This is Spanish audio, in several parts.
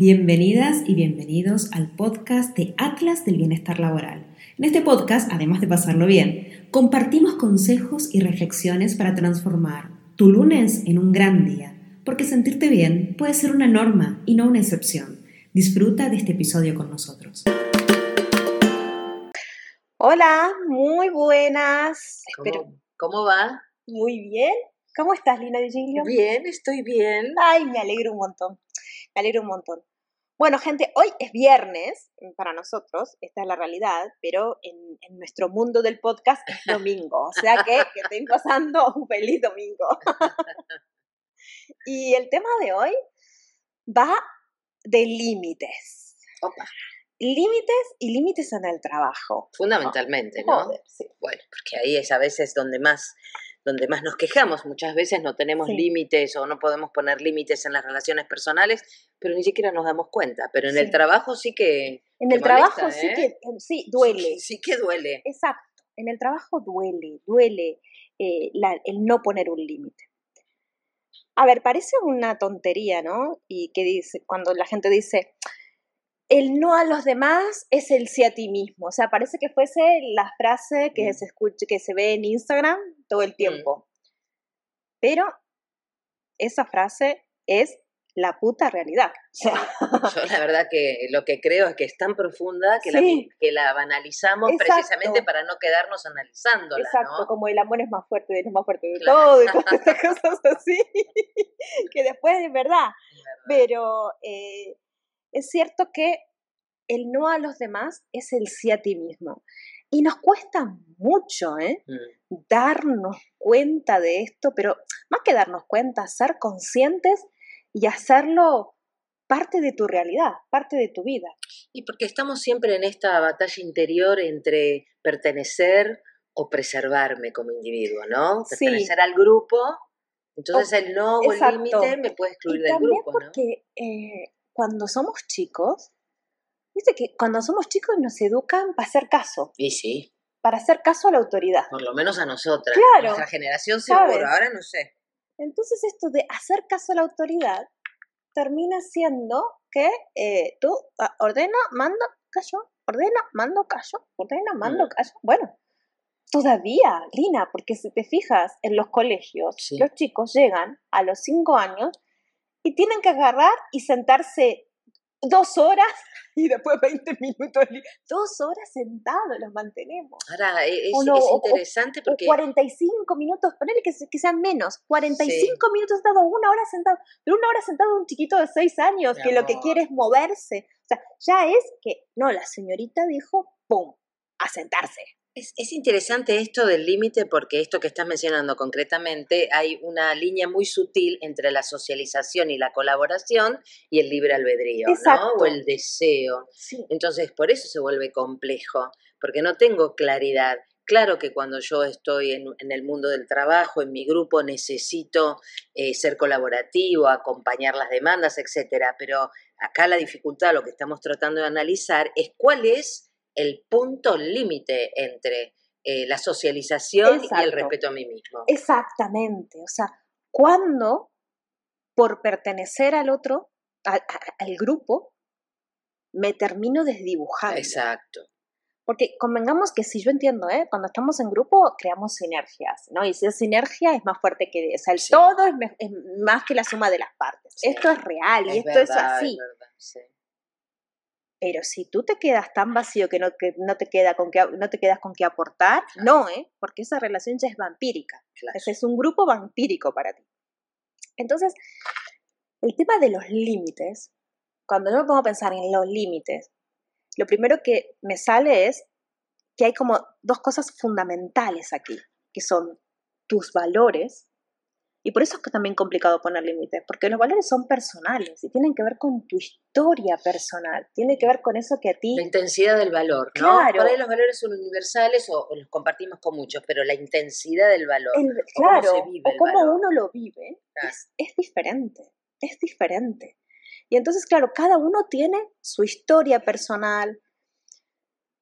Bienvenidas y bienvenidos al podcast de Atlas del Bienestar Laboral. En este podcast, además de pasarlo bien, compartimos consejos y reflexiones para transformar tu lunes en un gran día, porque sentirte bien puede ser una norma y no una excepción. Disfruta de este episodio con nosotros. Hola, muy buenas. ¿Cómo, ¿cómo va? Muy bien. ¿Cómo estás, Lina Virgilio? Bien, estoy bien. Ay, me alegro un montón. Me alegro un montón. Bueno, gente, hoy es viernes para nosotros, esta es la realidad, pero en, nuestro mundo del podcast es domingo, o sea que, que estoy pasando un feliz domingo. y el tema de hoy va de límites. Opa. Límites y límites en el trabajo. Fundamentalmente, ¿no? sí. Bueno, porque ahí es a veces donde más donde más nos quejamos. Muchas veces no tenemos límites o no podemos poner límites en las relaciones personales, pero ni siquiera nos damos cuenta. Pero en el trabajo sí que. En el trabajo sí ¿eh? que sí, duele. Sí, que duele. Exacto. En el trabajo duele, duele eh, el no poner un límite. A ver, parece una tontería, ¿no? Y que dice, cuando la gente dice, el no a los demás es el sí a ti mismo. O sea, parece que fuese la frase que mm. se escucha, que se ve en Instagram todo el mm. tiempo. Pero esa frase es la puta realidad. Yo la verdad que lo que creo es que es tan profunda que, la, que la banalizamos precisamente para no quedarnos analizándola. Exacto, como el amor es más fuerte, es más fuerte de todo y todas estas cosas así, que después es verdad. Pero eh, es cierto que el no a los demás es el sí a ti mismo. Y nos cuesta mucho ¿eh? Mm. darnos cuenta de esto, pero más que darnos cuenta, ser conscientes y hacerlo parte de tu realidad, parte de tu vida. Y porque estamos siempre en esta batalla interior entre pertenecer o preservarme como individuo, ¿no? Pertenecer al grupo, entonces el no o el límite me puede excluir del grupo, ¿no? Porque eh, cuando somos chicos, Viste que cuando somos chicos nos educan para hacer caso. Y sí. Para hacer caso a la autoridad. Por lo menos a nosotras. Claro. Nuestra generación seguro, ahora no sé. Entonces esto de hacer caso a la autoridad termina siendo que eh, tú ah, ordena, mando, callo, ordena, mando, callo, ordena, mando, mm. callo. Bueno, todavía, Lina, porque si te fijas en los colegios, los chicos llegan a los cinco años tienen que agarrar y sentarse dos horas y después 20 minutos, dos horas sentados los mantenemos. Ahora, e, es, interesante porque... 45 minutos, ponele que, que sean menos, 45 minutos sentado, una hora sentado, pero una hora sentado un chiquito de 6 años que lo que quiere es moverse. O sea, ya es que, no, la señorita dijo, ¡pum!, a sentarse. Es, interesante esto del límite porque esto que estás mencionando concretamente, hay una línea muy sutil entre la socialización y la colaboración y el libre albedrío, ¿no? O el deseo. Entonces, por eso se vuelve complejo, porque no tengo claridad. Claro que cuando yo estoy en, el mundo del trabajo, en mi grupo, necesito eh, ser colaborativo, acompañar las demandas, etcétera. Pero acá la dificultad, lo que estamos tratando de analizar, es cuál es el punto límite entre eh, la socialización y el respeto a mí mismo. Exactamente, o sea, cuando por pertenecer al otro, al grupo, me termino desdibujando. Exacto. Porque convengamos que si yo entiendo, ¿eh? cuando estamos en grupo creamos sinergias, ¿no? Y si es sinergia es más fuerte que, o sea, el todo es, más que la suma de las partes. Esto es real y esto es así. Es verdad, sí. Pero si tú te quedas tan vacío que no, que no, te, queda con que, no te quedas con qué aportar, no, ¿eh? porque esa relación ya es vampírica. Ese es un grupo vampírico para ti. Entonces, el tema de los límites, cuando yo me pongo a pensar en los límites, lo primero que me sale es que hay como dos cosas fundamentales aquí, que son tus valores y por eso es que también complicado poner límites, porque los valores son personales y tienen que ver con tu historia personal, tiene que ver con eso que a ti... La intensidad del valor, ¿no? Claro. Por ahí los valores son universales o, los compartimos con muchos, pero la intensidad del valor, claro, o cómo, o cómo uno lo vive, es, es diferente, es diferente. Y entonces, claro, cada uno tiene su historia personal,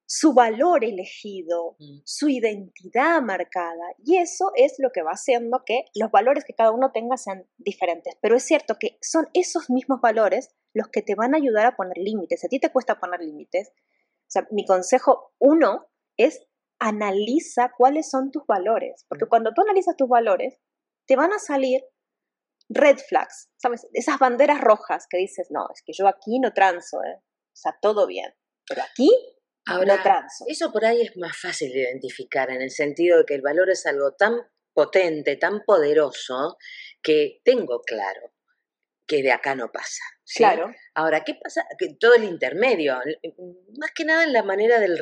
su valor elegido, mm. su identidad marcada. Y eso es lo que va haciendo que los valores que cada uno tenga sean diferentes. Pero es cierto que son esos mismos valores los que te van a ayudar a poner límites. a ti te cuesta poner límites, o sea, mi consejo uno es analiza cuáles son tus valores. Porque mm. cuando tú analizas tus valores, te van a salir red flags, ¿sabes? Esas banderas rojas que dices, no, es que yo aquí no transo, ¿eh? O sea, todo bien. Pero aquí Ahora, eso por ahí es más fácil de identificar en el sentido de que el valor es algo tan potente, tan poderoso, que tengo claro que de acá no pasa. Claro. Ahora, ¿qué pasa? Que todo el intermedio, más que nada en la manera del,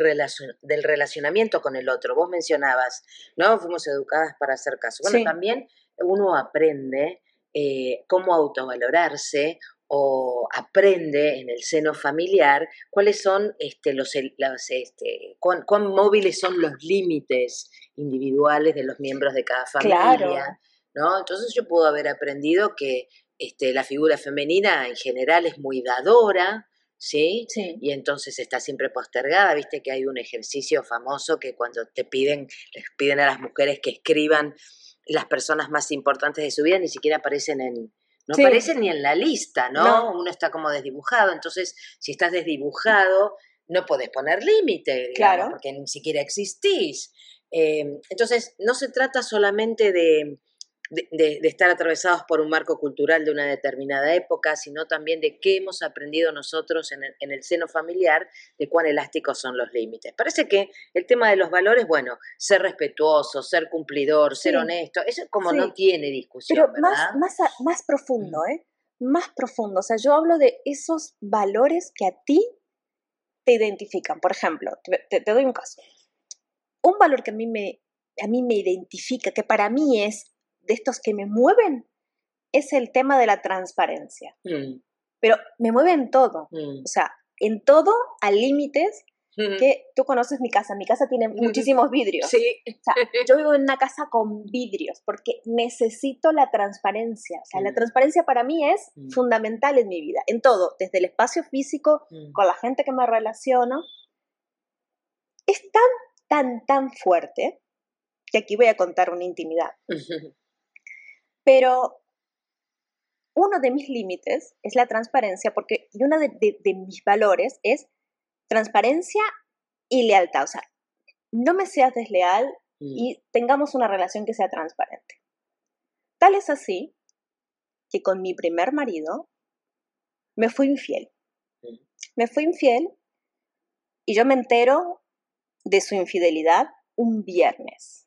del relacionamiento con el otro. Vos mencionabas, ¿no? Fuimos educadas para hacer caso. Bueno, también uno aprende eh, cómo autovalorarse o aprende en el seno familiar cuáles son este, los, este, cuán, móviles son los límites individuales de los miembros de cada familia. ¿no? Entonces yo puedo haber aprendido que este, la figura femenina en general es muy dadora, ¿sí? ¿sí? Y entonces está siempre postergada, viste que hay un ejercicio famoso que cuando te piden, les piden a las mujeres que escriban las personas más importantes de su vida, ni siquiera aparecen en, no aparece ni en la lista, ¿no? Uno está como desdibujado, entonces si estás desdibujado no podés poner límite, claro. porque ni siquiera existís. Em, entonces no se trata solamente de, de, estar atravesados por un marco cultural de una determinada época, sino también de qué hemos aprendido nosotros en el, seno familiar, de cuán elásticos son los límites. Parece que el tema de los valores, bueno, ser respetuoso, ser cumplidor, ser honesto, eso como no tiene discusión. Pero Más, más, más profundo, mm. ¿eh? Más profundo. O sea, yo hablo de esos valores que a ti te identifican. Por ejemplo, te, te doy un caso. Un valor que a mí me, a mí me identifica, que para mí es de estos que me mueven es el tema de la transparencia. Mm. Pero me mueve en todo. Mm. O sea, en todo a límites mm. que tú conoces mi casa. Mi casa tiene muchísimos vidrios. Sí. O sea, yo vivo en una casa con vidrios porque necesito la transparencia. O sea, la transparencia para mí es fundamental en mi vida, en todo, desde el espacio físico, con la gente que me relaciono. Es tan, tan, tan fuerte que aquí voy a contar una intimidad. Pero uno de mis límites es la transparencia, porque y uno de, mis valores es transparencia y lealtad. O sea, no me seas desleal mm. y tengamos una relación que sea transparente. Tal es así que con mi primer marido me fui infiel. Mm. Me fui infiel y yo me entero de su infidelidad un viernes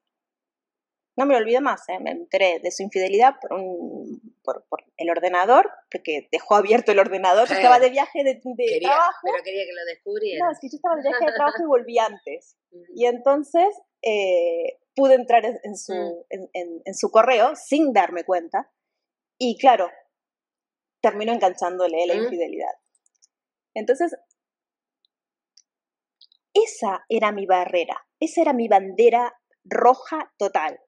no me lo olvido más, ¿eh? me enteré de su infidelidad por, un, por, el ordenador, porque dejó abierto el ordenador, yo estaba de viaje de, trabajo. Pero quería que lo descubriera. No, es que yo estaba de viaje de trabajo y volví antes. Mm. Y entonces eh, pude entrar en su, mm. en, su correo sin darme cuenta. Y claro, terminó enganchándole la mm. infidelidad. Entonces, esa era mi barrera, esa era mi bandera roja total.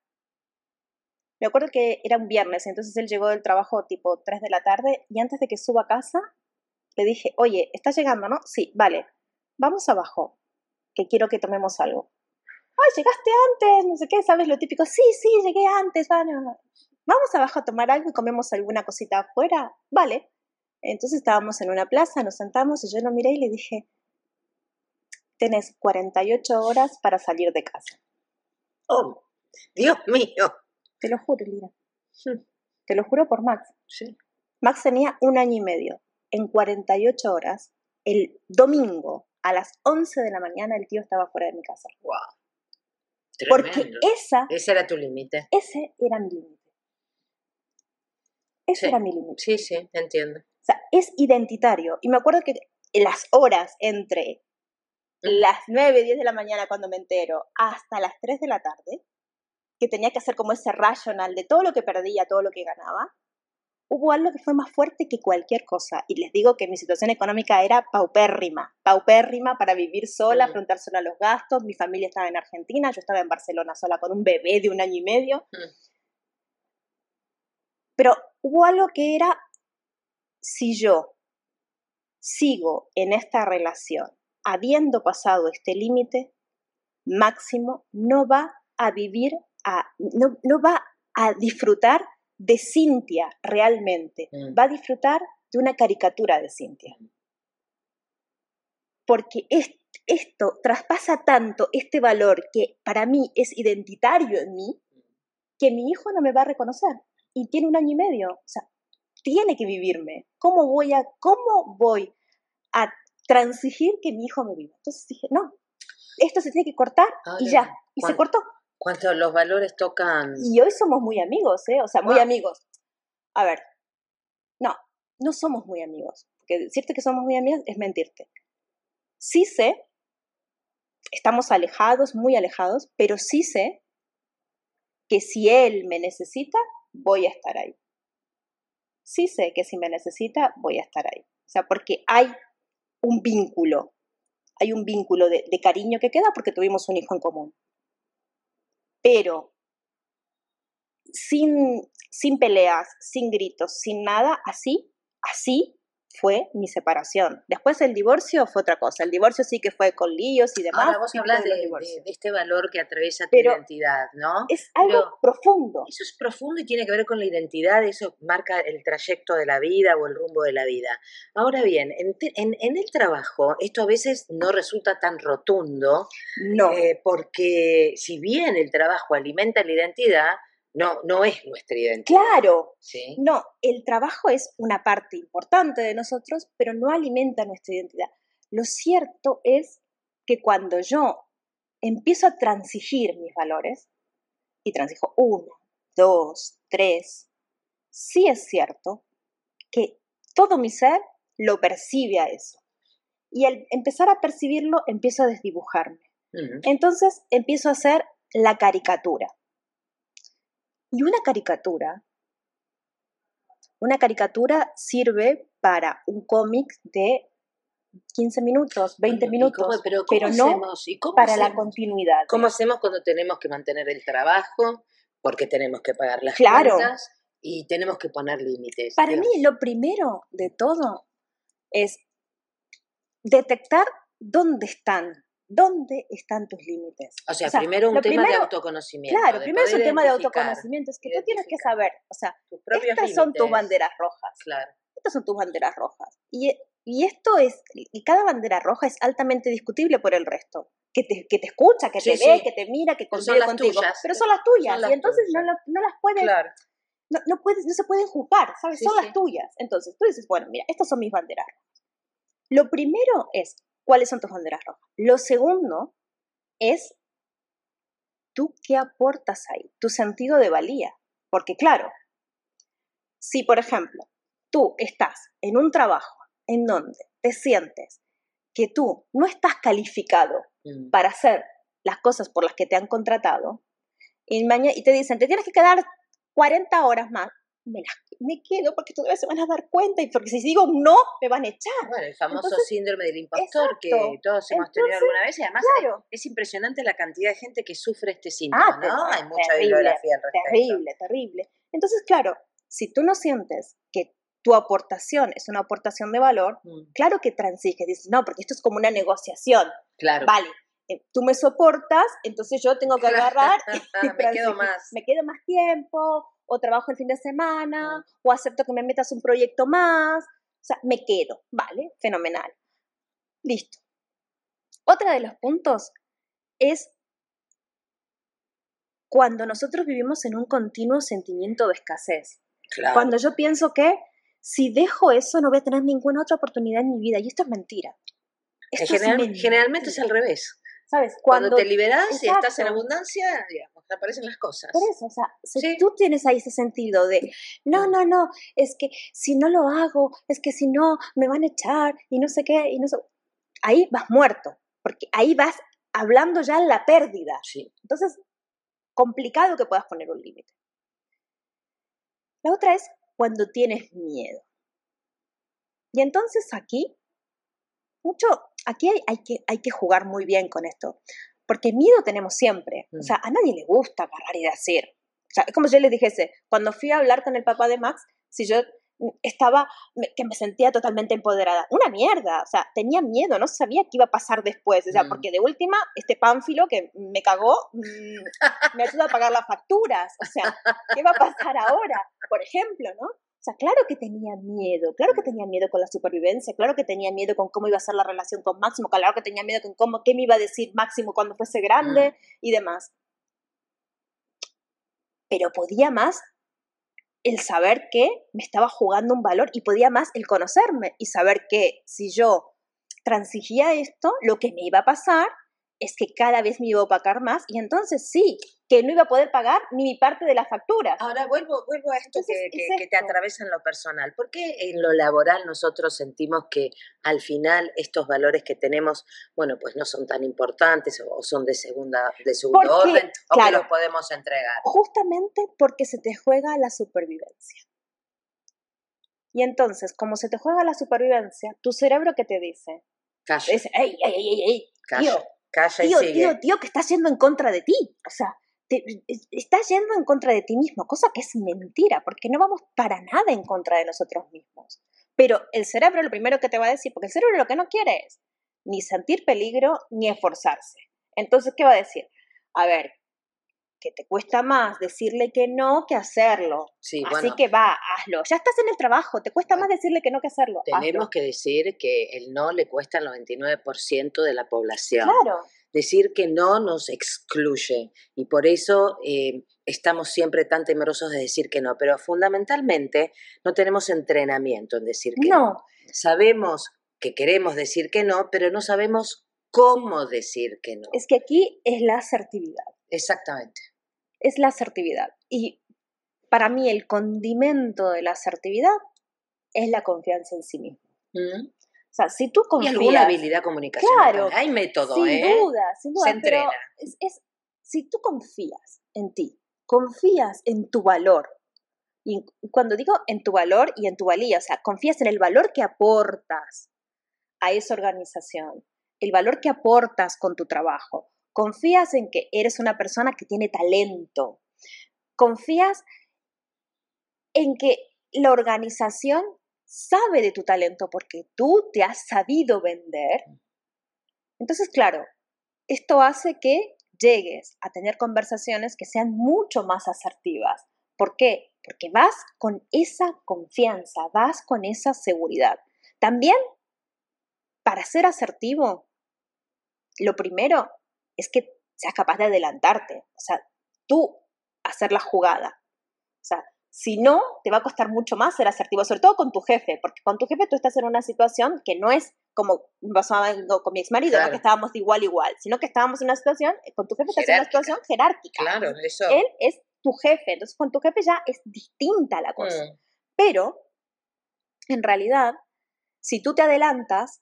Me acuerdo que era un viernes, entonces él llegó del trabajo tipo 3 de la tarde y antes de que suba a casa le dije, oye, ¿estás llegando, no? Sí, vale, vamos abajo, que quiero que tomemos algo. Ay, llegaste antes, no sé qué, ¿sabes lo típico? Sí, sí, llegué antes, Vamos abajo a tomar algo y comemos alguna cosita afuera, vale. Entonces estábamos en una plaza, nos sentamos y yo lo miré y le dije, tenés 48 horas para salir de casa. Oh, Dios mío. Te lo juro, Lira. Te lo juro por Max. Max tenía un año y medio. En 48 horas, el domingo a las 11 de la mañana, el tío estaba fuera de mi casa. ¡Wow! Porque esa. Ese era tu límite. Ese era mi límite. Ese era mi límite. Sí, sí, entiendo. O sea, es identitario. Y me acuerdo que las horas entre las 9, 10 de la mañana cuando me entero hasta las 3 de la tarde, que tenía que hacer como ese rational de todo lo que perdía, todo lo que ganaba, hubo algo que fue más fuerte que cualquier cosa. Y les digo que mi situación económica era paupérrima, paupérrima para vivir sola, mm. afrontar sola los gastos. Mi familia estaba en Argentina, yo estaba en Barcelona sola con un bebé de un año y medio. Mm. Pero hubo algo que era, si yo sigo en esta relación habiendo pasado este límite máximo, no va a vivir, a, no, no va a disfrutar de Cintia realmente, mm. va a disfrutar de una caricatura de Cintia. Porque esto traspasa tanto este valor que para mí es identitario en mí, que mi hijo no me va a reconocer. Y tiene un año y medio. O sea, tiene que vivirme. ¿Cómo voy a, cómo voy a transigir que mi hijo me viva? Entonces dije, no, esto se tiene que cortar y ya. Y se cortó. ¿Cuántos los valores tocan? Y hoy somos muy amigos, ¿eh? O sea, muy amigos. A ver, no, no somos muy amigos. Porque decirte que somos muy amigos es mentirte. Sí sé, estamos alejados, muy alejados, pero sí sé que si él me necesita, voy a estar ahí. Sí sé que si me necesita, voy a estar ahí. O sea, porque hay un vínculo, hay un vínculo de, de cariño que queda porque tuvimos un hijo en común. Pero sin, sin peleas, sin gritos, sin nada, así, así fue mi separación. Después el divorcio fue otra cosa. El divorcio sí que fue con líos y demás. Ahora vos hablas de, este valor que atraviesa tu identidad, ¿no? Es algo profundo. Eso es profundo y tiene que ver con la identidad, eso marca el trayecto de la vida o el rumbo de la vida. Ahora bien, en, en, el trabajo esto a veces no resulta tan rotundo. No. Eh, porque si bien el trabajo alimenta la identidad, no, no es nuestra identidad. Claro. ¿Sí? No, el trabajo es una parte importante de nosotros, pero no alimenta nuestra identidad. Lo cierto es que cuando yo empiezo a transigir mis valores, y transijo uno, dos, tres, sí es cierto que todo mi ser lo percibe a eso. Y al empezar a percibirlo, empiezo a desdibujarme. Entonces empiezo a hacer la caricatura. Y una caricatura, una caricatura sirve para un cómic de 15 minutos, 20 minutos, pero, no para la continuidad. ¿Cómo hacemos cuando tenemos que mantener el trabajo? Porque tenemos que pagar las claro. cuentas y tenemos que poner límites. Para mí lo primero de todo es detectar dónde están ¿Dónde están tus límites? O sea, primero un tema de autoconocimiento. Claro, primero es un tema de autoconocimiento, es que tú tienes que saber, o sea, estas son tus banderas rojas. Claro. Estas son tus banderas rojas. Y, y esto es, y cada bandera roja es altamente discutible por el resto. Que te, que te escucha, que te ve, que te mira, que convive contigo. Pero son las tuyas. y entonces no, no, las puedes. No, no, puedes, no se pueden juzgar, ¿sabes? son las tuyas. Entonces tú dices, bueno, mira, estas son mis banderas rojas. Lo primero es cuáles son tus banderas rojas. Lo segundo es tú qué aportas ahí, tu sentido de valía. Porque claro, si por ejemplo tú estás en un trabajo en donde te sientes que tú no estás calificado mm. para hacer las cosas por las que te han contratado y, y te dicen, te tienes que quedar 40 horas más, me, quedo porque todavía se van a dar cuenta y porque si digo no, me van a echar. Bueno, el famoso síndrome del impostor que todos hemos tenido alguna vez y además es, impresionante la cantidad de gente que sufre este síndrome, ah, ¿no? Hay mucha bibliografía al respecto. Terrible, terrible. Entonces, claro, si tú no sientes que tu aportación es una aportación de valor, mm. claro que transiges, dices, no, porque esto es como una negociación. Claro. Vale, eh, tú me soportas, entonces yo tengo que agarrar me quedo más. Me quedo más tiempo, o trabajo el fin de semana, o acepto que me metas un proyecto más, o sea, me quedo, ¿vale? Fenomenal. Listo. Otra de los puntos es cuando nosotros vivimos en un continuo sentimiento de escasez. Cuando yo pienso que si dejo eso no voy a tener ninguna otra oportunidad en mi vida, y esto es mentira. generalmente es al revés. ¿Sabes? Cuando, te liberas y estás en abundancia, digamos, aparecen las cosas. Por eso, o sea, si tú tienes ahí ese sentido de, no, no, no, es que si no lo hago, es que si no, me van a echar y no sé qué, y no sé... Ahí vas muerto, porque ahí vas hablando ya en la pérdida. Sí. Entonces, complicado que puedas poner un límite. La otra es cuando tienes miedo. Y entonces aquí, mucho, aquí hay, que, hay que jugar muy bien con esto, porque miedo tenemos siempre. O sea, mm. a nadie le gusta agarrar y decir. O sea, es como si yo les dijese, cuando fui a hablar con el papá de Max, si yo estaba, que me sentía totalmente empoderada. Una mierda, o sea, tenía miedo, no sabía qué iba a pasar después, o sea, mm. porque de última, este pánfilo que me cagó, mm, me ayuda a pagar las facturas, o sea, ¿qué va a pasar ahora? Por ejemplo, ¿no? O sea, claro que tenía miedo, claro que tenía miedo con la supervivencia, claro que tenía miedo con cómo iba a ser la relación con Máximo, claro que tenía miedo con cómo, qué me iba a decir Máximo cuando fuese grande mm. y demás. Pero podía más el saber que me estaba jugando un valor y podía más el conocerme y saber que si yo transigía esto, lo que me iba a pasar es que cada vez me iba a opacar más y entonces sí, que no iba a poder pagar ni mi parte de la factura. Ahora vuelvo, vuelvo a esto que, que, te atraviesa en lo personal. ¿Por qué en lo laboral nosotros sentimos que al final estos valores que tenemos, bueno, pues no son tan importantes o son de segunda, de segundo orden o que los podemos entregar? Justamente porque se te juega la supervivencia. Y entonces, como se te juega la supervivencia, tu cerebro que te dice, dice, ey, ey, ey, ey, tío, tío, tío, tío, que estás yendo en contra de ti. O sea, te, estás yendo en contra de ti mismo, cosa que es mentira, porque no vamos para nada en contra de nosotros mismos. Pero el cerebro lo primero que te va a decir, porque el cerebro lo que no quiere es ni sentir peligro ni esforzarse. Entonces, ¿qué va a decir? A ver, que te cuesta más decirle que no que hacerlo. Sí, Así que va, hazlo. Ya estás en el trabajo, te cuesta más decirle que no que hacerlo. Tenemos que decir que el no le cuesta al 99% de la población. Claro. Decir que no nos excluye y por eso eh, estamos siempre tan temerosos de decir que no, pero fundamentalmente no tenemos entrenamiento en decir que no. no. Sabemos que queremos decir que no, pero no sabemos cómo decir que no. Es que aquí es la asertividad. Exactamente. Es la asertividad. Y para mí el condimento de la asertividad es la confianza en sí mismo. Mm. O sea, si tú confías... Y alguna habilidad comunicacional. Claro. Hay método, sin ¿eh? Duda, sin duda. Se entrena. es, si tú confías en ti, confías en tu valor, y cuando digo en tu valor y en tu valía, o sea, confías en el valor que aportas a esa organización, el valor que aportas con tu trabajo, confías en que eres una persona que tiene talento, confías en que la organización sabe de tu talento porque tú te has sabido vender. Entonces, claro, esto hace que llegues a tener conversaciones que sean mucho más asertivas. ¿Por qué? Porque vas con esa confianza, vas con esa seguridad. También, para ser asertivo, lo primero es que seas capaz de adelantarte, o sea, tú hacer la jugada. O sea, si no, te va a costar mucho más ser asertivo, sobre todo con tu jefe, porque con tu jefe tú estás en una situación que no es como pasó con mi ex marido, que estábamos de igual a igual, sino que estábamos en una situación, con tu jefe estás en una situación jerárquica. Claro, eso. Él es tu jefe, entonces con tu jefe ya es distinta la cosa. Mm. Pero, en realidad, si tú te adelantas,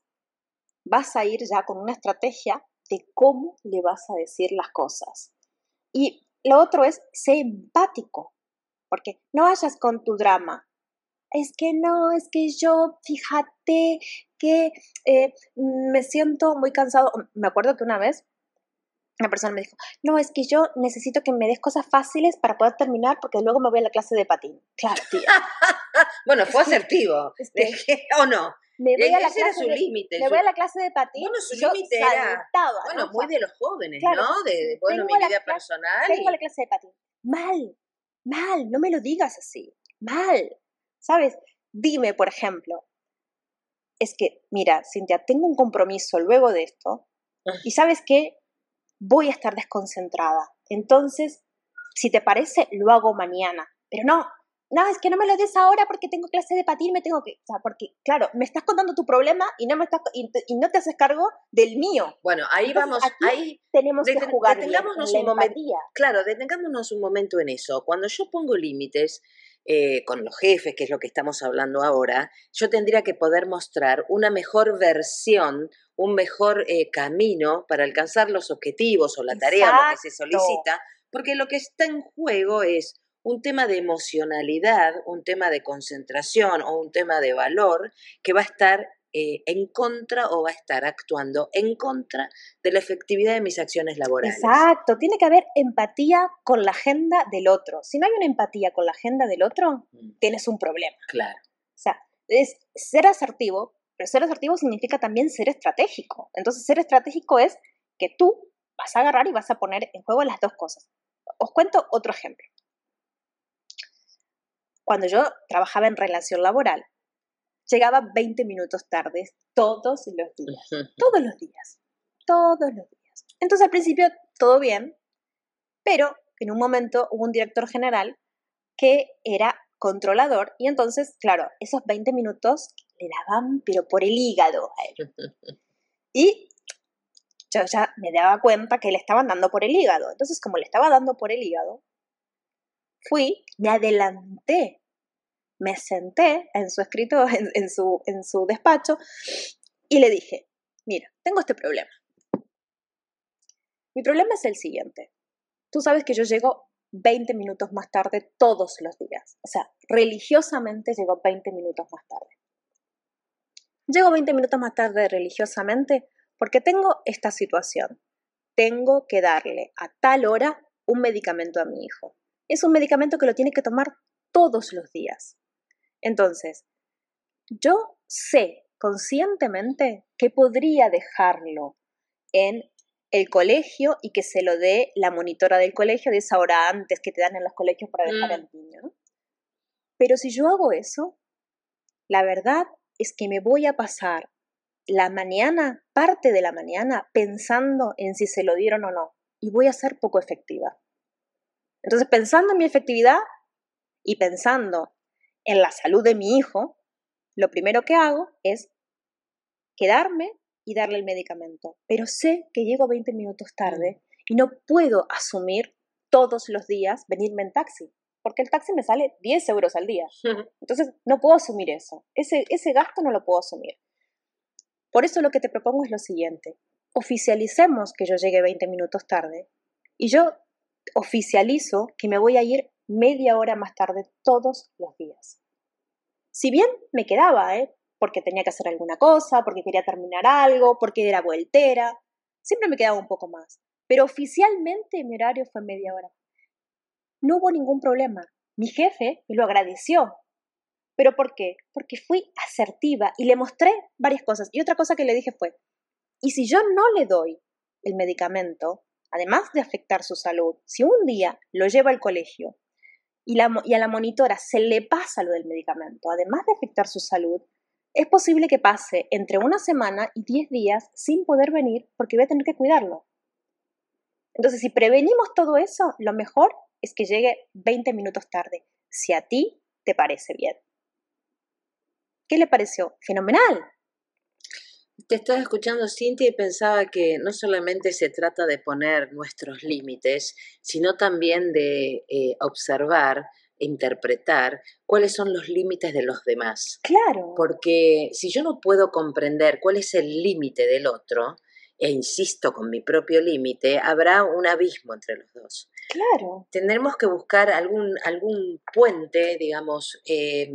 vas a ir ya con una estrategia de cómo le vas a decir las cosas. Y lo otro es ser empático, porque no vayas con tu drama. Es que no, es que yo, fíjate que eh, me siento muy cansado. Me acuerdo que una vez una persona me dijo, no, es que yo necesito que me des cosas fáciles para poder terminar porque luego me voy a la clase de patín. Claro, tío. bueno, fue asertivo. ¿O no? Me voy a la clase de, límite. Me voy a la clase de patín. Bueno, su límite era. Bueno, muy de los jóvenes, ¿no? De, bueno, mi vida personal. Tengo la clase de patín. Mal, mal, no me lo digas así. Mal. ¿Sabes? Dime, por ejemplo, es que, mira, Cintia, tengo un compromiso luego de esto ah. y sabes qué, voy a estar desconcentrada. Entonces, si te parece, lo hago mañana. Pero no, no, es que no me lo des ahora porque tengo clase de patín, me tengo que, o sea, porque, claro, me estás contando tu problema y no me estás, y, no te haces cargo del mío. Bueno, ahí vamos, ahí tenemos que jugar detengámonos un momento, claro, detengámonos un momento en eso. Cuando yo pongo límites eh, con los jefes, que es lo que estamos hablando ahora, yo tendría que poder mostrar una mejor versión, un mejor eh, camino para alcanzar los objetivos o la tarea que se solicita, porque lo que está en juego es un tema de emocionalidad, un tema de concentración o un tema de valor que va a estar eh, en contra o va a estar actuando en contra de la efectividad de mis acciones laborales. Exacto, tiene que haber empatía con la agenda del otro. Si no hay una empatía con la agenda del otro, mm. tienes un problema. Claro. sea, es ser asertivo, pero ser asertivo significa también ser estratégico. Entonces, ser estratégico es que tú vas a agarrar y vas a poner en juego las dos cosas. Os cuento otro ejemplo. Cuando yo trabajaba en relación laboral, llegaba 20 minutos tarde todos los días. Todos los días. Todos los días. Entonces al principio todo bien, pero en un momento hubo un director general que era controlador y entonces, claro, esos 20 minutos le daban, pero por el hígado a él. Y yo ya me daba cuenta que le estaban dando por el hígado. Entonces, como le estaba dando por el hígado, fui, me adelanté, me senté en su escrito, en, su, en su despacho y le dije, mira, tengo este problema. Mi problema es el siguiente. Tú sabes que yo llego 20 minutos más tarde todos los días. O sea, religiosamente llego 20 minutos más tarde. Llego 20 minutos más tarde religiosamente porque tengo esta situación. Tengo que darle a tal hora un medicamento a mi hijo. Es un medicamento que lo tiene que tomar todos los días. Entonces, yo sé conscientemente que podría dejarlo en el colegio y que se lo dé la monitora del colegio de esa hora antes que te dan en los colegios para dejar al mm. niño. Pero si yo hago eso, la verdad es que me voy a pasar la mañana, parte de la mañana, pensando en si se lo dieron o no, y voy a ser poco efectiva. Entonces, pensando en mi efectividad y pensando en la salud de mi hijo, lo primero que hago es quedarme y darle el medicamento. Pero sé que llego 20 minutos tarde y no puedo asumir todos los días venirme en taxi, porque el taxi me sale 10 euros al día. Entonces, no puedo asumir eso. Ese, ese gasto no lo puedo asumir. Por eso lo que te propongo es lo siguiente. Oficialicemos que yo llegue 20 minutos tarde y yo oficializo que me voy a ir media hora más tarde todos los días. Si bien me quedaba, ¿eh? porque tenía que hacer alguna cosa, porque quería terminar algo, porque era vueltera, siempre me quedaba un poco más. Pero oficialmente mi horario fue media hora. No hubo ningún problema. Mi jefe me lo agradeció. ¿Pero por qué? Porque fui asertiva y le mostré varias cosas. Y otra cosa que le dije fue, ¿y si yo no le doy el medicamento, además de afectar su salud, si un día lo lleva al colegio y, a la monitora se le pasa lo del medicamento, además de afectar su salud, es posible que pase entre una semana y 10 días sin poder venir porque voy a tener que cuidarlo. Entonces, si prevenimos todo eso, lo mejor es que llegue 20 minutos tarde, si a ti te parece bien. ¿Qué le pareció? Fenomenal. Te estaba escuchando, Cintia, y pensaba que no solamente se trata de poner nuestros límites, sino también de eh, observar, interpretar cuáles son los límites de los demás. Claro. Porque si yo no puedo comprender cuál es el límite del otro, e insisto con mi propio límite, habrá un abismo entre los dos. Claro. Tendremos que buscar algún, algún puente, digamos, eh,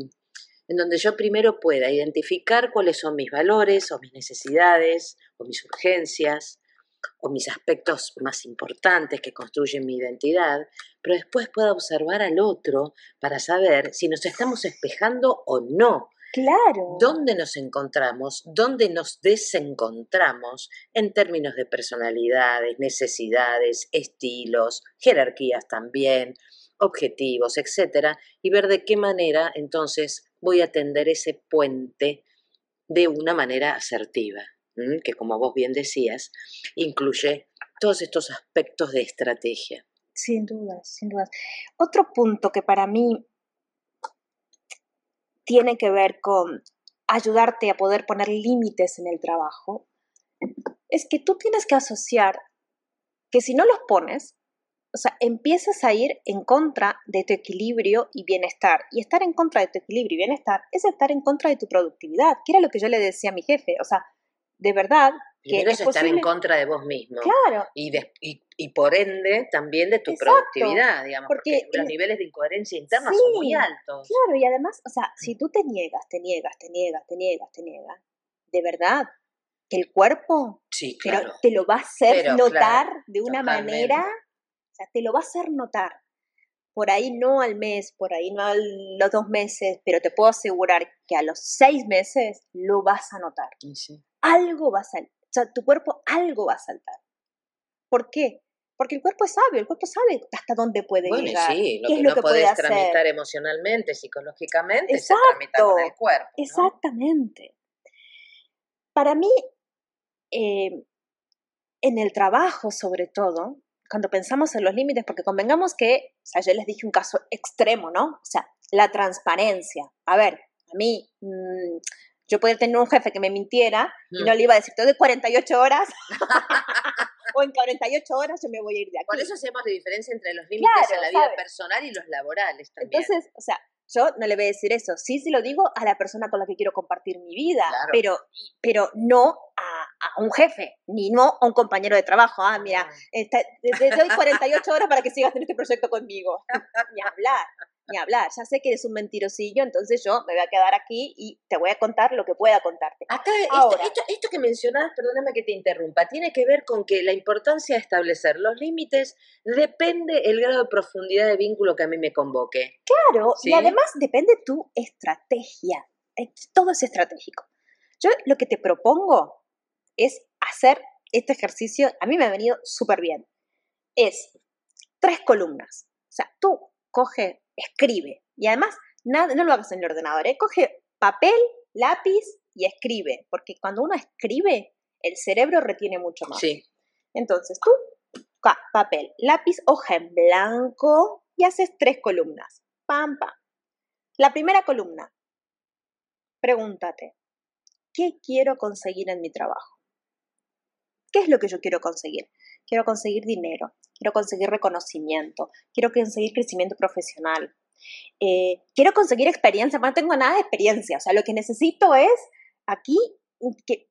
en donde yo primero pueda identificar cuáles son mis valores o mis necesidades o mis urgencias o mis aspectos más importantes que construyen mi identidad, pero después pueda observar al otro para saber si nos estamos espejando o no. Claro. ¿Dónde nos encontramos? ¿Dónde nos desencontramos en términos de personalidades, necesidades, estilos, jerarquías también, objetivos, etcétera, y ver de qué manera entonces voy a tender ese puente de una manera asertiva, que como vos bien decías, incluye todos estos aspectos de estrategia. Sin dudas, sin dudas. Otro punto que para mí tiene que ver con ayudarte a poder poner límites en el trabajo es que tú tienes que asociar que si no los pones, o sea, empiezas a ir en contra de tu equilibrio y bienestar. Y estar en contra de tu equilibrio y bienestar es estar en contra de tu productividad, que era lo que yo le decía a mi jefe. O sea, de verdad que es, estar en contra de vos mismo. Claro. Y, y, por ende también de tu productividad, digamos, porque, los niveles de incoherencia interna son muy altos. Claro, y además, o sea, si tú te niegas, te niegas, te niegas, te niegas, te niegas, de verdad, que el cuerpo sí, claro. te lo va a hacer notar de una manera o sea, te lo va a hacer notar. por ahí no al mes, por ahí no a los dos meses, pero te puedo asegurar que a los seis meses lo vas a notar. Algo va a salir, o sea, tu cuerpo algo va a saltar. ¿Por qué? Porque el cuerpo es sabio, el cuerpo sabe hasta dónde puede bueno, llegar. Sí, lo que no puedes tramitar emocionalmente, psicológicamente, Exacto, se tramita con el cuerpo. Exactamente. Para mí, eh, en el trabajo sobre todo, cuando pensamos en los límites, porque convengamos que, o sea, yo les dije un caso extremo, ¿no? O sea, la transparencia. A ver, a mí, mm, yo podía tener un jefe que me mintiera y mm. no le iba a decir, todo de 48 horas. o en 48 horas yo me voy a ir de aquí. Por eso hacemos la diferencia entre los límites en la vida personal y los laborales también. Entonces, o sea, yo no le voy a decir eso. Sí, sí lo digo a la persona con la que quiero compartir mi vida, pero, pero no a, un jefe, ni no a un compañero de trabajo. Ah, mira, te, doy 48 horas para que sigas en este proyecto conmigo. Ni hablar ni hablar. Ya sé que eres un mentirosillo, entonces yo me voy a quedar aquí y te voy a contar lo que pueda contarte. Acá, esto, esto, que mencionabas, perdóname que te interrumpa, tiene que ver con que la importancia de establecer los límites depende el grado de profundidad de vínculo que a mí me convoque. Claro, y además depende tu estrategia. Todo es estratégico. Yo lo que te propongo es hacer este ejercicio, a mí me ha venido súper bien. Es tres columnas. O sea, tú coge escribe. Y además, nada, no lo hagas en el ordenador, ¿eh? coge papel, lápiz y escribe, porque cuando uno escribe, el cerebro retiene mucho más. Sí. Entonces, tú, papel, lápiz, hoja en blanco y haces tres columnas. Pam, pam. La primera columna, pregúntate, ¿qué quiero conseguir en mi trabajo? ¿Qué es lo que yo quiero conseguir? Quiero conseguir dinero, quiero conseguir reconocimiento, quiero conseguir crecimiento profesional, eh, quiero conseguir experiencia, no tengo nada de experiencia, o sea, lo que necesito es aquí que,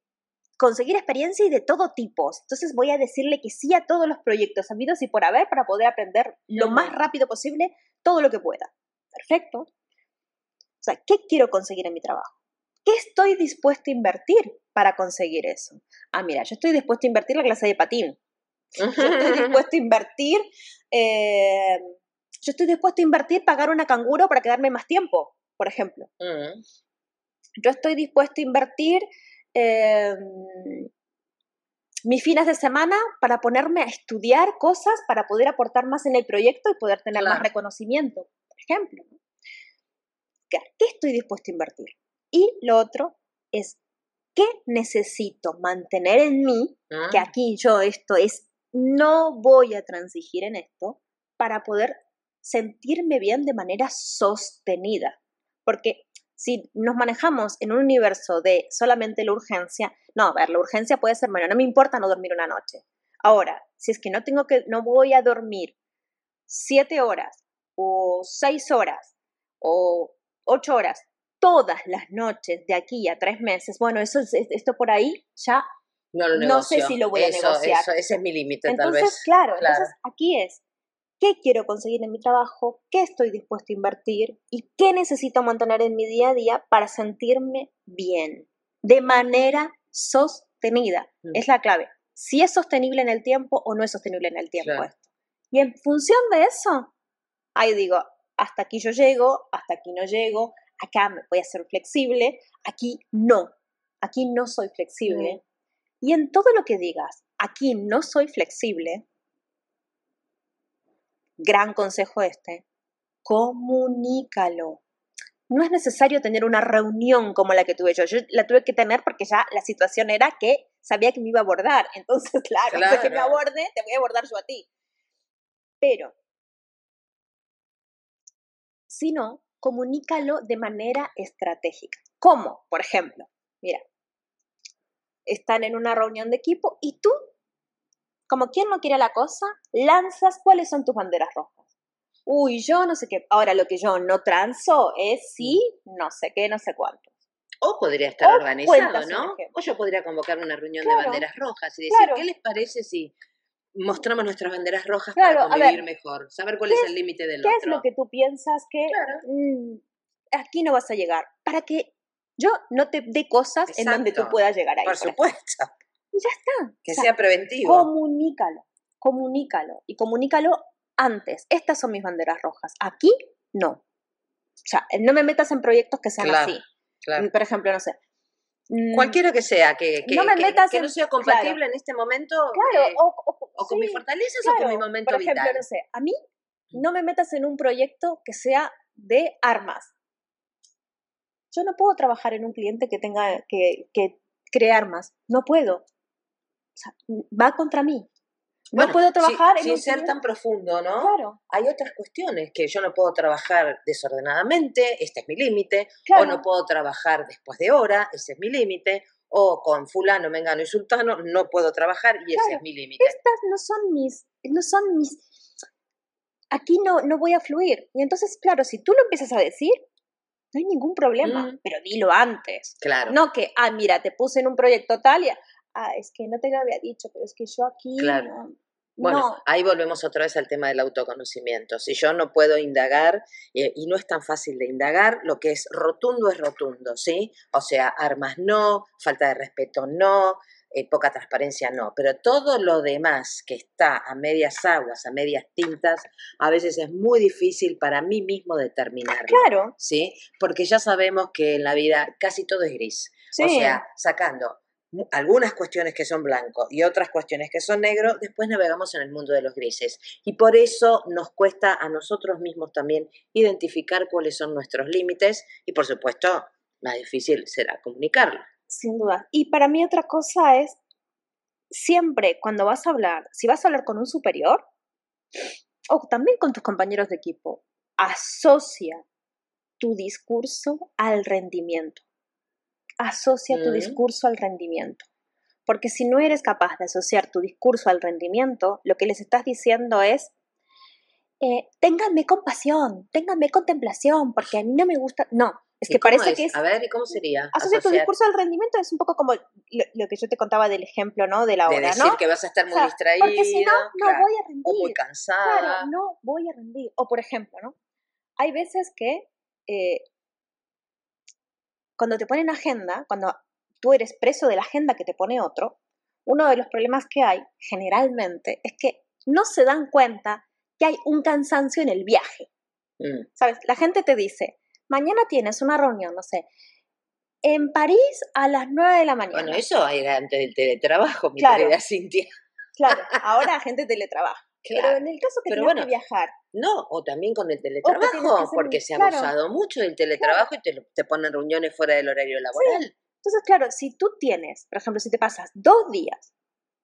conseguir experiencia y de todo tipo. Entonces voy a decirle que sí a todos los proyectos habidos y por haber para poder aprender lo más rápido posible todo lo que pueda. Perfecto. O sea, ¿qué quiero conseguir en mi trabajo? ¿Qué estoy dispuesto a invertir para conseguir eso? Ah, mira, yo estoy dispuesto a invertir la clase de patín. Yo estoy dispuesto a invertir, eh, yo estoy dispuesto a invertir, pagar una canguro para quedarme más tiempo, por ejemplo. Mm. Yo estoy dispuesto a invertir eh, mis fines de semana para ponerme a estudiar cosas para poder aportar más en el proyecto y poder tener más reconocimiento, por ejemplo. ¿Qué estoy dispuesto a invertir? Y lo otro es, ¿qué necesito mantener en mí? Que ah. aquí yo esto es no voy a transigir en esto para poder sentirme bien de manera sostenida. Porque si nos manejamos en un universo de solamente la urgencia, no, a ver, la urgencia puede ser, bueno, no me importa no dormir una noche. Ahora, si es que no tengo que, no voy a dormir siete horas o seis horas o ocho horas todas las noches de aquí a tres meses, bueno, eso esto por ahí ya no, sé si lo voy a negociar. ese es mi límite, tal vez. Claro, entonces aquí es, ¿qué quiero conseguir en mi trabajo? ¿Qué estoy dispuesto a invertir? ¿Y qué necesito mantener en mi día a día para sentirme bien? De manera sostenida. Mm. Es la clave. Si es sostenible en el tiempo o no es sostenible en el tiempo esto. Y en función de eso, ahí digo, hasta aquí yo llego, hasta aquí no llego, acá me voy a ser flexible, aquí no, aquí no soy flexible. Mm. Y en todo lo que digas, aquí no soy flexible, gran consejo este, comunícalo. No es necesario tener una reunión como la que tuve yo. Yo la tuve que tener porque ya la situación era que sabía que me iba a abordar. Entonces, claro, claro. que me aborde, te voy a abordar yo a ti. Pero, si no, comunícalo de manera estratégica. ¿Cómo? Por ejemplo, mira, están en una reunión de equipo y tú, como quien no quiere la cosa, lanzas cuáles son tus banderas rojas. Uy, yo no sé qué. Ahora lo que yo no transo es sí, no sé qué, no sé cuánto. O podría estar organizado, ¿no? O yo podría convocar una reunión de banderas rojas y decir, ¿qué les parece si mostramos nuestras banderas rojas para convivir mejor? Saber cuál es, el límite del otro. ¿Qué es lo que tú piensas que mm, aquí no vas a llegar? Para que yo no te dé cosas en donde tú puedas llegar ahí. Por supuesto. Y ya está. Que sea preventivo. Comunícalo, comunícalo. Y comunícalo antes, estas son mis banderas rojas. Aquí, no. O sea, no me metas en proyectos que sean así. Por ejemplo, no sé. Cualquiera que sea, que, que, no, me que, no sea compatible en este momento claro, eh, o, con mis fortalezas o con mi momento Por ejemplo, no sé, a mí mm. no me metas en un proyecto que sea de armas. Yo no puedo trabajar en un cliente que tenga que, que cree armas. No puedo. O sea, va contra mí no puedo trabajar sin, ser tan profundo, ¿no? Claro. Hay otras cuestiones que yo no puedo trabajar desordenadamente, este es mi límite, o no puedo trabajar después de hora, ese es mi límite, o con fulano, mengano y sultano no puedo trabajar y ese es mi límite. Estas no son mis, no son mis, aquí no, no voy a fluir. Y entonces, claro, si tú lo empiezas a decir, no hay ningún problema, mm. pero dilo antes. Claro. No que, ah, mira, te puse en un proyecto tal y, ah, es que no te lo había dicho, pero es que yo aquí... Claro. bueno, ahí volvemos otra vez al tema del autoconocimiento. Si yo no puedo indagar, eh, y no es tan fácil de indagar, lo que es rotundo es rotundo, ¿sí? O sea, armas no, falta de respeto no, eh, poca transparencia no, pero todo lo demás que está a medias aguas, a medias tintas, a veces es muy difícil para mí mismo determinar. Claro. ¿Sí? Porque ya sabemos que en la vida casi todo es gris. O sea, sacando algunas cuestiones que son blanco y otras cuestiones que son negro, después navegamos en el mundo de los grises. Y por eso nos cuesta a nosotros mismos también identificar cuáles son nuestros límites y por supuesto más difícil será comunicarlo. Sin duda. Y para mí otra cosa es, siempre cuando vas a hablar, si vas a hablar con un superior o también con tus compañeros de equipo, asocia tu discurso al rendimiento asocia tu discurso al rendimiento. Porque si no eres capaz de asociar tu discurso al rendimiento, lo que les estás diciendo es, eh, ténganme compasión, ténganme contemplación, porque a mí no me gusta. No, es que parece que es. A ver, ¿y cómo sería? Asociar tu discurso al rendimiento es un poco como lo, que yo te contaba del ejemplo, ¿no? De la hora, de decir que vas a estar muy distraído. Porque si no, no voy a rendir. O muy cansada. Claro, no voy a rendir. O por ejemplo, ¿no? Hay veces que eh, cuando te ponen agenda, cuando tú eres preso de la agenda que te pone otro, uno de los problemas que hay generalmente es que no se dan cuenta que hay un cansancio en el viaje. Mm. ¿Sabes? La gente te dice, mañana tienes una reunión, no sé, en París a las 9 de la mañana. Bueno, eso era antes del teletrabajo, mi querida Cintia. Claro, ahora la gente teletrabaja. Pero en el caso que tengas que viajar. No, o también con el teletrabajo, porque se ha abusado mucho del teletrabajo y te, te, ponen reuniones fuera del horario laboral. Entonces, claro, si tú tienes, por ejemplo, si te pasas dos días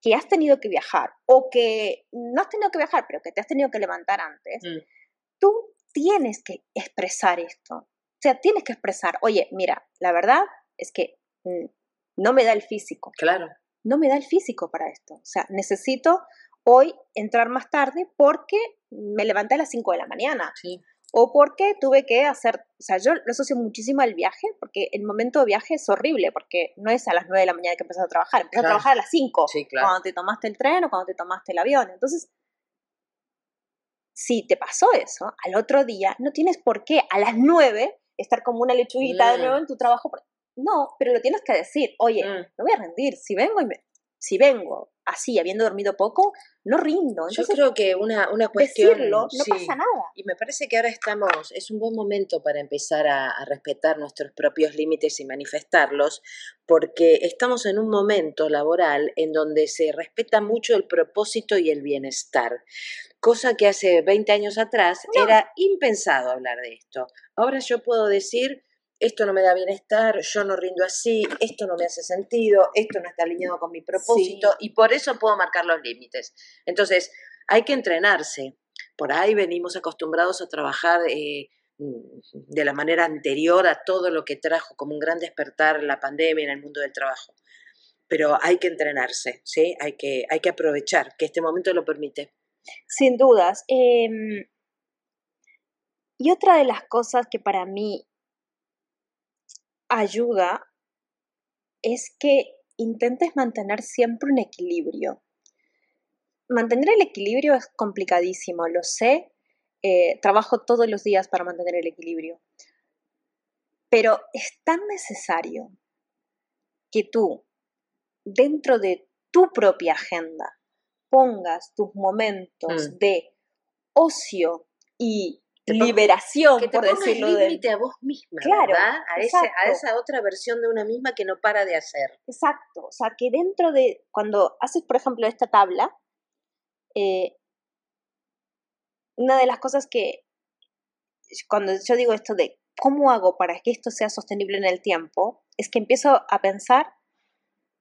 que has tenido que viajar o que no has tenido que viajar, pero que te has tenido que levantar antes, mm. tú tienes que expresar esto. O sea, tienes que expresar, oye, mira, la verdad es que mm, no me da el físico. Claro. No me da el físico para esto. O sea, necesito hoy entrar más tarde porque me levanté a las 5 de la mañana. O porque tuve que hacer, o sea, yo lo asocio muchísimo al viaje, porque el momento de viaje es horrible, porque no es a las 9 de la mañana que empiezas a trabajar, empiezas a trabajar a las 5, cuando te tomaste el tren o cuando te tomaste el avión. Entonces, si te pasó eso, al otro día no tienes por qué a las 9 estar como una lechuguita de nuevo en tu trabajo. No, pero lo tienes que decir, oye, mm. no voy a rendir, si vengo y me, si vengo así, habiendo dormido poco, no rindo. Yo creo que una, una cuestión... no pasa nada. Y me parece que ahora estamos, es un buen momento para empezar a, respetar nuestros propios límites y manifestarlos, porque estamos en un momento laboral en donde se respeta mucho el propósito y el bienestar, cosa que hace 20 años atrás era impensado hablar de esto. Ahora yo puedo decir esto no me da bienestar, yo no rindo así, esto no me hace sentido, esto no está alineado con mi propósito y por eso puedo marcar los límites. Entonces, hay que entrenarse. Por ahí venimos acostumbrados a trabajar eh, de la manera anterior a todo lo que trajo como un gran despertar la pandemia en el mundo del trabajo. Pero hay que entrenarse, ¿sí? Hay que, hay que aprovechar que este momento lo permite. Sin dudas. Em, y otra de las cosas que para mí ayuda es que intentes mantener siempre un equilibrio. Mantener el equilibrio es complicadísimo, lo sé, eh, trabajo todos los días para mantener el equilibrio, pero es tan necesario que tú, dentro de tu propia agenda, pongas tus momentos mm. de ocio y liberación, que te por decirlo límite a vos misma, claro, ¿verdad? A, ese, a esa otra versión de una misma que no para de hacer. Exacto, o sea, que dentro de, cuando haces, por ejemplo, esta tabla, eh, una de las cosas que, cuando yo digo esto de cómo hago para que esto sea sostenible en el tiempo, es que empiezo a pensar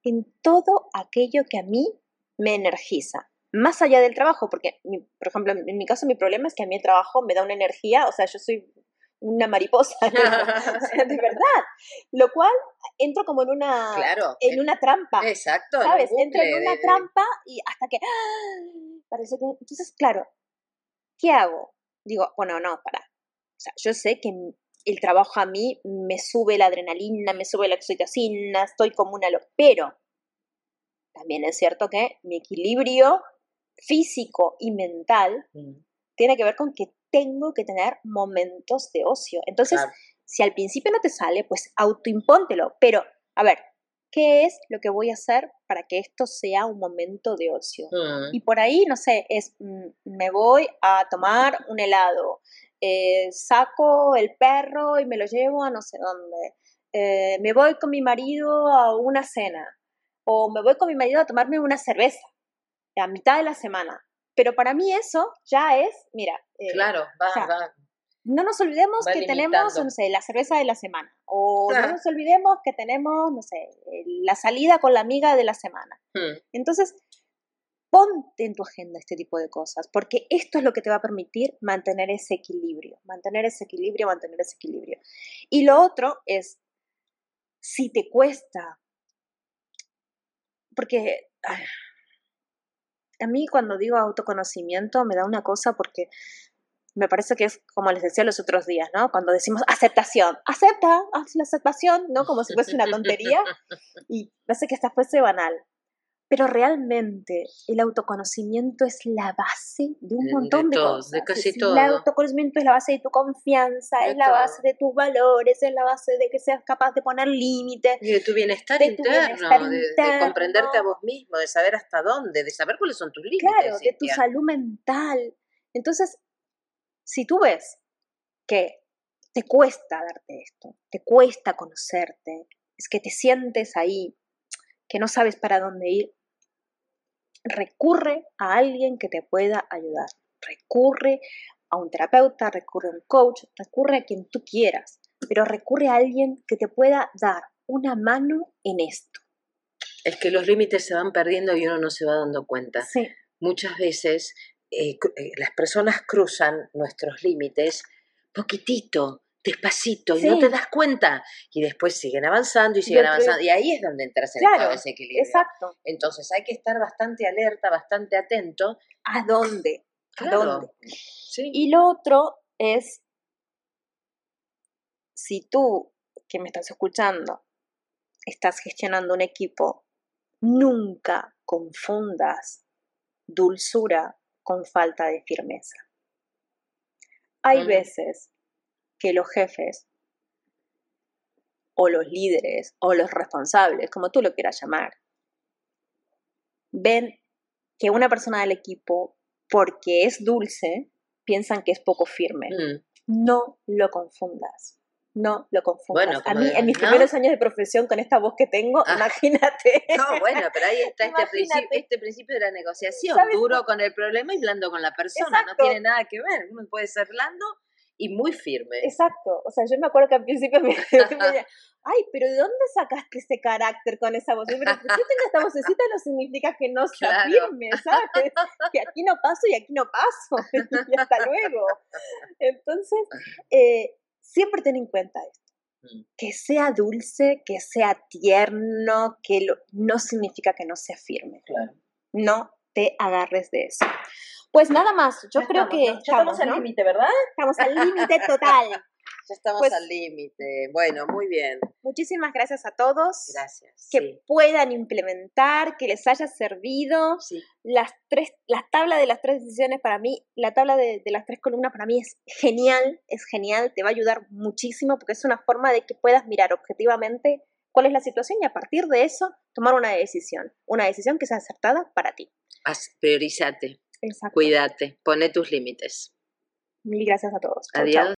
en todo aquello que a mí me energiza más allá del trabajo, porque, por ejemplo, en mi caso mi problema es que a mí el trabajo me da una energía, o sea, yo soy una mariposa, de verdad, lo cual entro como en una en una trampa. Exacto. ¿Sabes? Entro en una trampa y hasta que ¡ah! parece que entonces, claro, ¿qué hago? Digo, bueno, no, para. O sea, yo sé que el trabajo a mí me sube la adrenalina, me sube la oxitocina, estoy como una loca, pero también es cierto que mi equilibrio físico y mental mm. tiene que ver con que tengo que tener momentos de ocio. Entonces, si al principio no te sale, pues autoimpóntelo. Pero, a ver, ¿qué es lo que voy a hacer para que esto sea un momento de ocio? Mm. Y por ahí, no sé, es, mm, me voy a tomar un helado, eh, saco el perro y me lo llevo a no sé dónde, eh, me voy con mi marido a una cena, o me voy con mi marido a tomarme una cerveza a mitad de la semana. Pero para mí eso ya es, mira. Eh, claro, va, va. No nos olvidemos que tenemos, no sé, la cerveza de la semana. O no nos olvidemos que tenemos, no sé, la salida con la amiga de la semana. Hmm. Entonces, ponte en tu agenda este tipo de cosas, porque esto es lo que te va a permitir mantener ese equilibrio, mantener ese equilibrio, mantener ese equilibrio. Y lo otro es, si te cuesta, porque a mí cuando digo autoconocimiento me da una cosa porque me parece que es como les decía los otros días, ¿no? Cuando decimos aceptación, acepta, haz la aceptación, ¿no? Como si fuese una tontería y parece que esta fuese banal. Pero realmente el autoconocimiento es la base de un montón de, cosas. De casi todo. El autoconocimiento es la base de tu confianza, es la base de tus valores, es la base de que seas capaz de poner límites. Y de tu bienestar interno, de, comprenderte a vos mismo, de saber hasta dónde, de saber cuáles son tus límites. Claro, de tu salud mental. Entonces, si tú ves que te cuesta darte esto, te cuesta conocerte, es que te sientes ahí, que no sabes para dónde ir, recurre a alguien que te pueda ayudar. Recurre a un terapeuta, recurre a un coach, recurre a quien tú quieras, pero recurre a alguien que te pueda dar una mano en esto. Es que los límites se van perdiendo y uno no se va dando cuenta. Sí. Muchas veces eh, eh, las personas cruzan nuestros límites poquitito, despacito y no te das cuenta. Y después siguen avanzando y siguen avanzando. Y ahí es donde entras en claro, ese equilibrio. Exacto. Entonces hay que estar bastante alerta, bastante atento. ¿A dónde? ¿A dónde? Y lo otro es, si tú, que me estás escuchando, estás gestionando un equipo, nunca confundas dulzura con falta de firmeza. Hay veces que los jefes o los líderes o los responsables, como tú lo quieras llamar, ven que una persona del equipo, porque es dulce, piensan que es poco firme. Mm. No lo confundas. No lo confundas. a mí, en mis primeros años de profesión, con esta voz que tengo, ah. imagínate. No, bueno, pero ahí está este principio, este principio de la negociación. Duro con el problema y blando con la persona. No tiene nada que ver. Uno puede ser blando y muy firme. Exacto. O sea, yo me acuerdo que al principio me, decía, ay, pero ¿de dónde sacaste ese carácter con esa voz? Pero si tengo esta vocecita no significa que no sea firme, ¿sabes? Que aquí no paso y aquí no paso. y hasta luego. Entonces, eh, siempre ten en cuenta esto. Mm. Que sea dulce, que sea tierno, que no significa que no sea firme. Claro. No te agarres de eso. Pues nada más, yo creo que estamos, al límite, ¿verdad? Estamos al límite total. Ya estamos pues al límite. Bueno, muy bien. Muchísimas gracias a todos. Gracias. Que puedan implementar, que les haya servido. Las tres, la tabla de las tres decisiones para mí, la tabla de, de, las tres columnas para mí es genial, es genial, te va a ayudar muchísimo porque es una forma de que puedas mirar objetivamente cuál es la situación y a partir de eso tomar una decisión, una decisión que sea acertada para ti. Priorízate. Exacto. Cuídate, pone tus límites. Mil gracias a todos. Adiós.